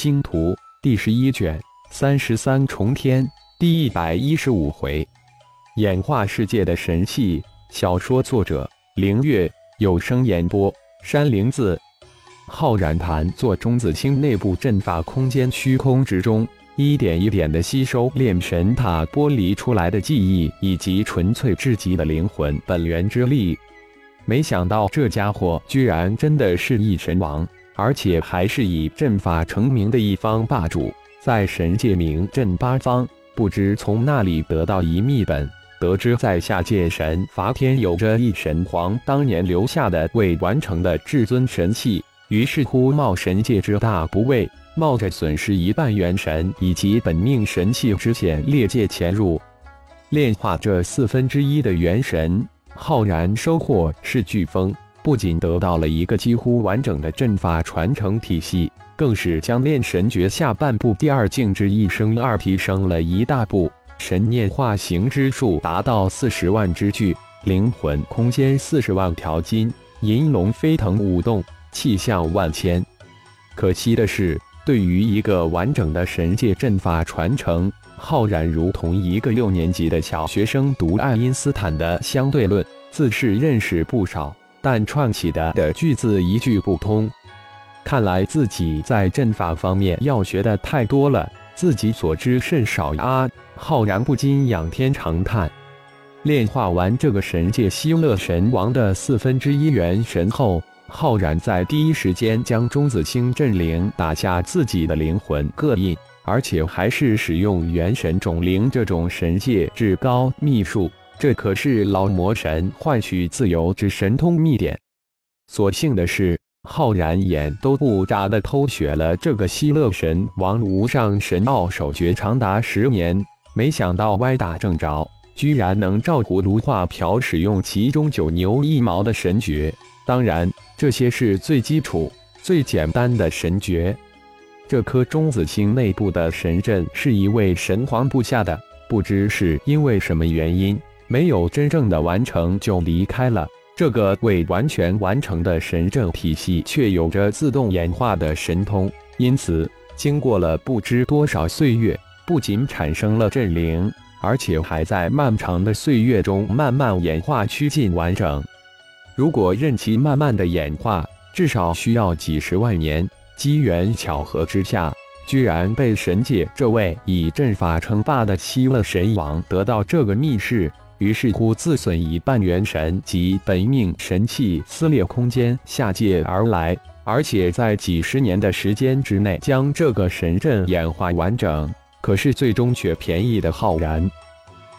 星图第十一卷三十三重天第一百一十五回，演化世界的神器。小说作者：凌月，有声演播：山灵子。浩然盘坐中子星内部阵法空间虚空之中，一点一点的吸收炼神塔剥离出来的记忆以及纯粹至极的灵魂本源之力。没想到这家伙居然真的是一神王！而且还是以阵法成名的一方霸主，在神界名震八方。不知从那里得到一秘本，得知在下界神伐天有着一神皇当年留下的未完成的至尊神器，于是乎冒神界之大不畏，冒着损失一半元神以及本命神器之险，裂界潜入炼化这四分之一的元神。浩然收获是飓风。不仅得到了一个几乎完整的阵法传承体系，更是将炼神诀下半部第二境之一升二提升了一大步。神念化形之术达到四十万之巨，灵魂空间四十万条金，银龙飞腾舞动，气象万千。可惜的是，对于一个完整的神界阵法传承，浩然如同一个六年级的小学生读爱因斯坦的相对论，自是认识不少。但串起的的句子一句不通，看来自己在阵法方面要学的太多了，自己所知甚少啊！浩然不禁仰天长叹。炼化完这个神界希勒神王的四分之一元神后，浩然在第一时间将中子星阵灵打下自己的灵魂各印，而且还是使用元神种灵这种神界至高秘术。这可是老魔神换取自由之神通秘典。所幸的是，浩然眼都不眨的偷学了这个希勒神王无上神奥手诀长达十年，没想到歪打正着，居然能照葫芦画瓢使用其中九牛一毛的神诀。当然，这些是最基础、最简单的神诀。这颗中子星内部的神阵是一位神皇布下的，不知是因为什么原因。没有真正的完成就离开了。这个未完全完成的神阵体系，却有着自动演化的神通，因此经过了不知多少岁月，不仅产生了阵灵，而且还在漫长的岁月中慢慢演化趋近完整。如果任其慢慢的演化，至少需要几十万年。机缘巧合之下，居然被神界这位以阵法称霸的希勒神王得到这个密室。于是乎，自损一半元神及本命神器，撕裂空间下界而来，而且在几十年的时间之内将这个神阵演化完整。可是最终却便宜的浩然。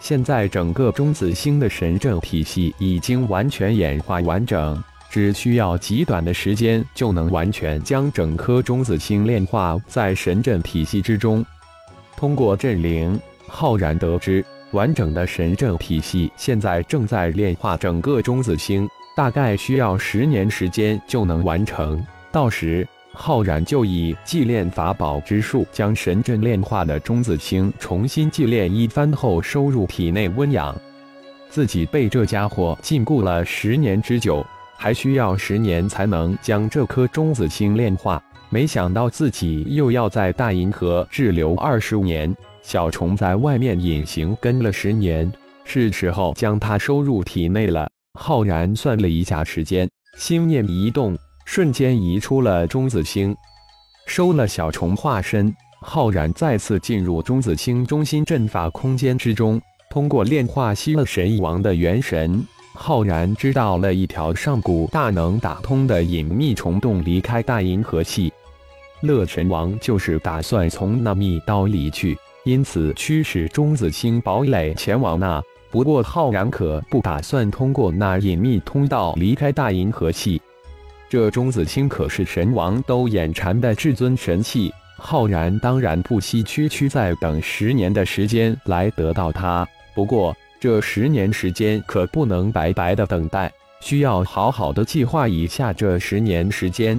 现在整个中子星的神阵体系已经完全演化完整，只需要极短的时间就能完全将整颗中子星炼化在神阵体系之中。通过阵灵，浩然得知。完整的神阵体系现在正在炼化整个中子星，大概需要十年时间就能完成。到时，浩然就以祭炼法宝之术，将神阵炼化的中子星重新祭炼一番后收入体内温养。自己被这家伙禁锢了十年之久，还需要十年才能将这颗中子星炼化。没想到自己又要在大银河滞留二十年。小虫在外面隐形跟了十年，是时候将它收入体内了。浩然算了一下时间，心念一动，瞬间移出了中子星，收了小虫化身。浩然再次进入中子星中心阵法空间之中，通过炼化吸了神王的元神，浩然知道了一条上古大能打通的隐秘虫洞，离开大银河系。乐神王就是打算从那密道里去。因此，驱使中子星堡垒前往那。不过，浩然可不打算通过那隐秘通道离开大银河系。这中子星可是神王都眼馋的至尊神器，浩然当然不惜区区再等十年的时间来得到它。不过，这十年时间可不能白白的等待，需要好好的计划一下这十年时间。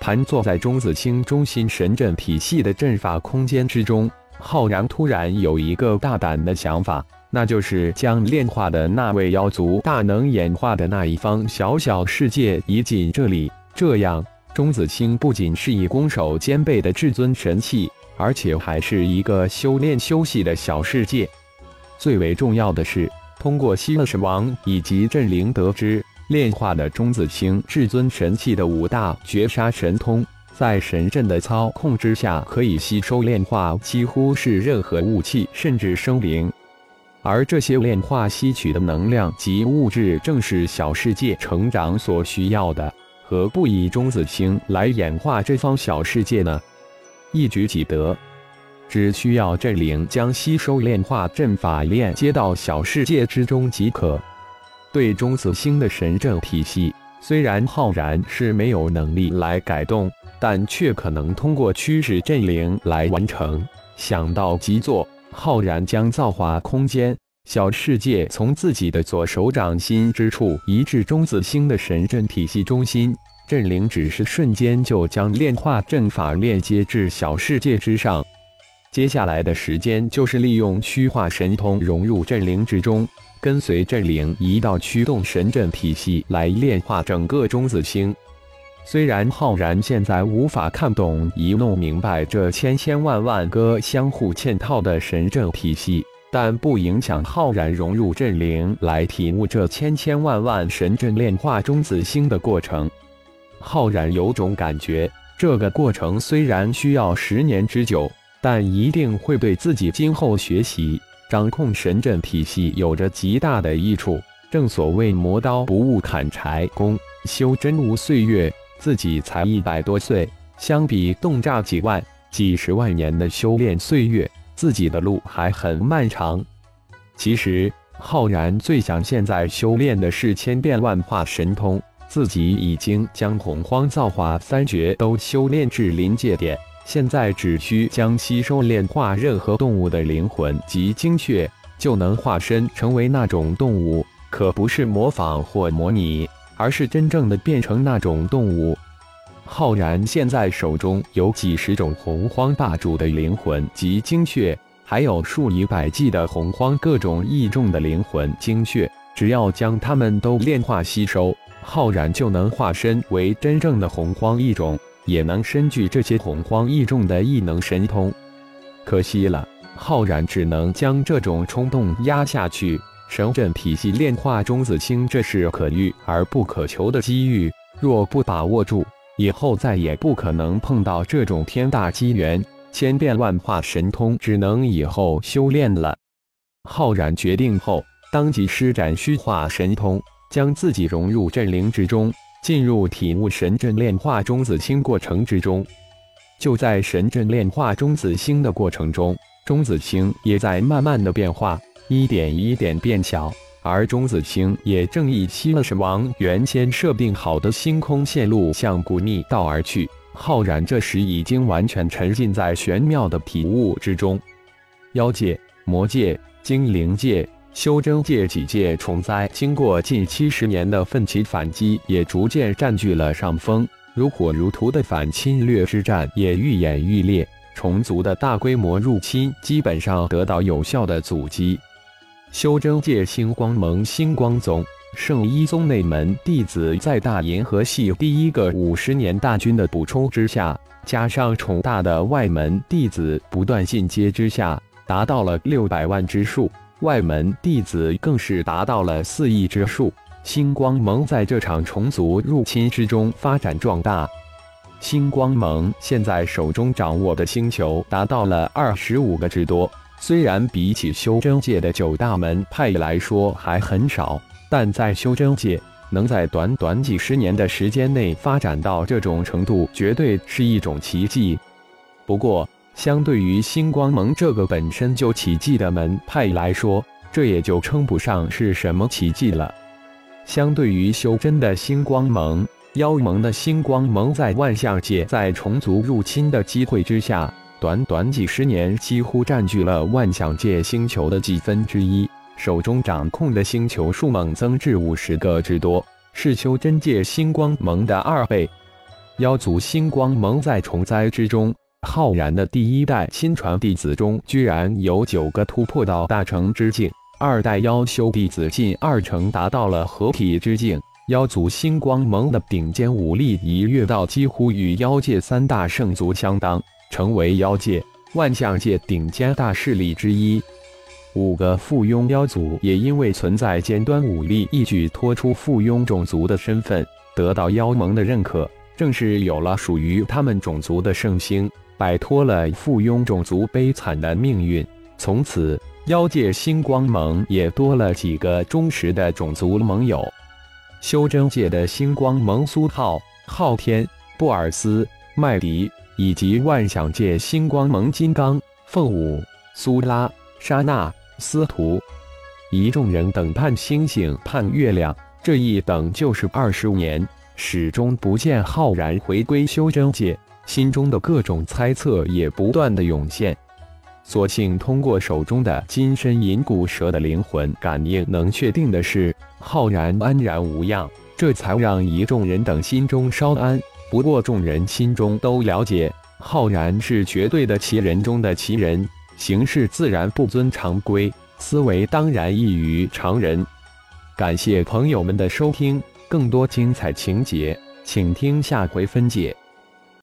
盘坐在中子星中心神阵体系的阵法空间之中。浩然突然有一个大胆的想法，那就是将炼化的那位妖族大能演化的那一方小小世界移进这里，这样钟子清不仅是以攻守兼备的至尊神器，而且还是一个修炼修习的小世界。最为重要的是，通过西勒神王以及镇灵得知，炼化的钟子清至尊神器的五大绝杀神通，在神阵的操控之下，可以吸收炼化几乎是任何武器，甚至生灵。而这些炼化吸取的能量及物质，正是小世界成长所需要的。何不以中子星来演化这方小世界呢？一举几得，只需要镇灵将吸收炼化阵法链接到小世界之中即可。对中子星的神阵体系，虽然浩然是没有能力来改动，但却可能通过驱使镇灵来完成。想到即做。浩然将造化空间小世界从自己的左手掌心之处移至中子星的神阵体系中心，阵灵只是瞬间就将炼化阵法链接至小世界之上。接下来的时间就是利用虚化神通融入阵灵之中，跟随阵灵移到驱动神阵体系来炼化整个中子星。虽然浩然现在无法看懂、一弄明白这千千万万个相互嵌套的神阵体系，但不影响浩然融入阵灵来体悟这千千万万神阵炼化中子星的过程。浩然有种感觉，这个过程虽然需要十年之久，但一定会对自己今后学习掌控神阵体系有着极大的益处。正所谓磨刀不误砍柴工，修真无岁月。自己才一百多岁，相比洞炸几万、几十万年的修炼岁月，自己的路还很漫长。其实，浩然最想现在修炼的是千变万化神通。自己已经将洪荒造化三绝都修炼至临界点，现在只需将吸收炼化任何动物的灵魂及精血，就能化身成为那种动物，可不是模仿或模拟。而是真正的变成那种动物。浩然现在手中有几十种洪荒霸主的灵魂及精血，还有数以百计的洪荒各种异种的灵魂精血。只要将它们都炼化吸收，浩然就能化身为真正的洪荒异种，也能身具这些洪荒异种的异能神通。可惜了，浩然只能将这种冲动压下去。神阵体系炼化钟子星，这是可遇而不可求的机遇。若不把握住，以后再也不可能碰到这种天大机缘。千变万化神通只能以后修炼了。浩然决定后，当即施展虚化神通，将自己融入阵灵之中，进入体悟神阵炼化钟子星过程之中。就在神阵炼化钟子星的过程中，钟子星也在慢慢的变化。一点一点变小，而钟子清也正以西了神王原先设定好的星空线路向古逆道而去。浩然这时已经完全沉浸在玄妙的体悟之中。妖界、魔界、精灵界、修真界几界重灾，经过近七十年的奋起反击，也逐渐占据了上风。如火如荼的反侵略之战也愈演愈烈，虫族的大规模入侵基本上得到有效的阻击。修真界星光盟、星光宗、圣一宗内门弟子，在大银河系第一个五十年大军的补充之下，加上宠大的外门弟子不断进阶之下，达到了六百万之数。外门弟子更是达到了四亿之数。星光盟在这场虫族入侵之中发展壮大。星光盟现在手中掌握的星球达到了二十五个之多。虽然比起修真界的九大门派来说还很少，但在修真界能在短短几十年的时间内发展到这种程度，绝对是一种奇迹。不过，相对于星光盟这个本身就奇迹的门派来说，这也就称不上是什么奇迹了。相对于修真的星光盟，妖盟的星光盟在万象界在虫族入侵的机会之下。短短几十年，几乎占据了万象界星球的几分之一，手中掌控的星球数猛增至五十个之多，是修真界星光盟的二倍。妖族星光盟在重灾之中，浩然的第一代亲传弟子中，居然有九个突破到大成之境；二代妖修弟子近二成达到了合体之境；妖族星光盟的顶尖武力一跃到几乎与妖界三大圣族相当，成为妖界、万象界顶尖大势力之一。五个附庸妖族也因为存在尖端武力，一举脱出附庸种族的身份，得到妖盟的认可，正是有了属于他们种族的圣星，摆脱了附庸种族悲惨的命运。从此，妖界星光盟也多了几个忠实的种族盟友。修真界的星光盟苏浩、昊天、布尔斯、麦迪，以及万象界星光盟金刚、凤舞、苏拉、莎娜、司徒，一众人等盼星星盼月亮，这一等就是二十年，始终不见浩然回归修真界，心中的各种猜测也不断的涌现。索性通过手中的金身银骨蛇的灵魂感应，能确定的是浩然安然无恙，这才让一众人等心中稍安。不过众人心中都了解，浩然是绝对的奇人中的奇人，行事自然不遵常规，思维当然异于常人。感谢朋友们的收听，更多精彩情节，请听下回分解。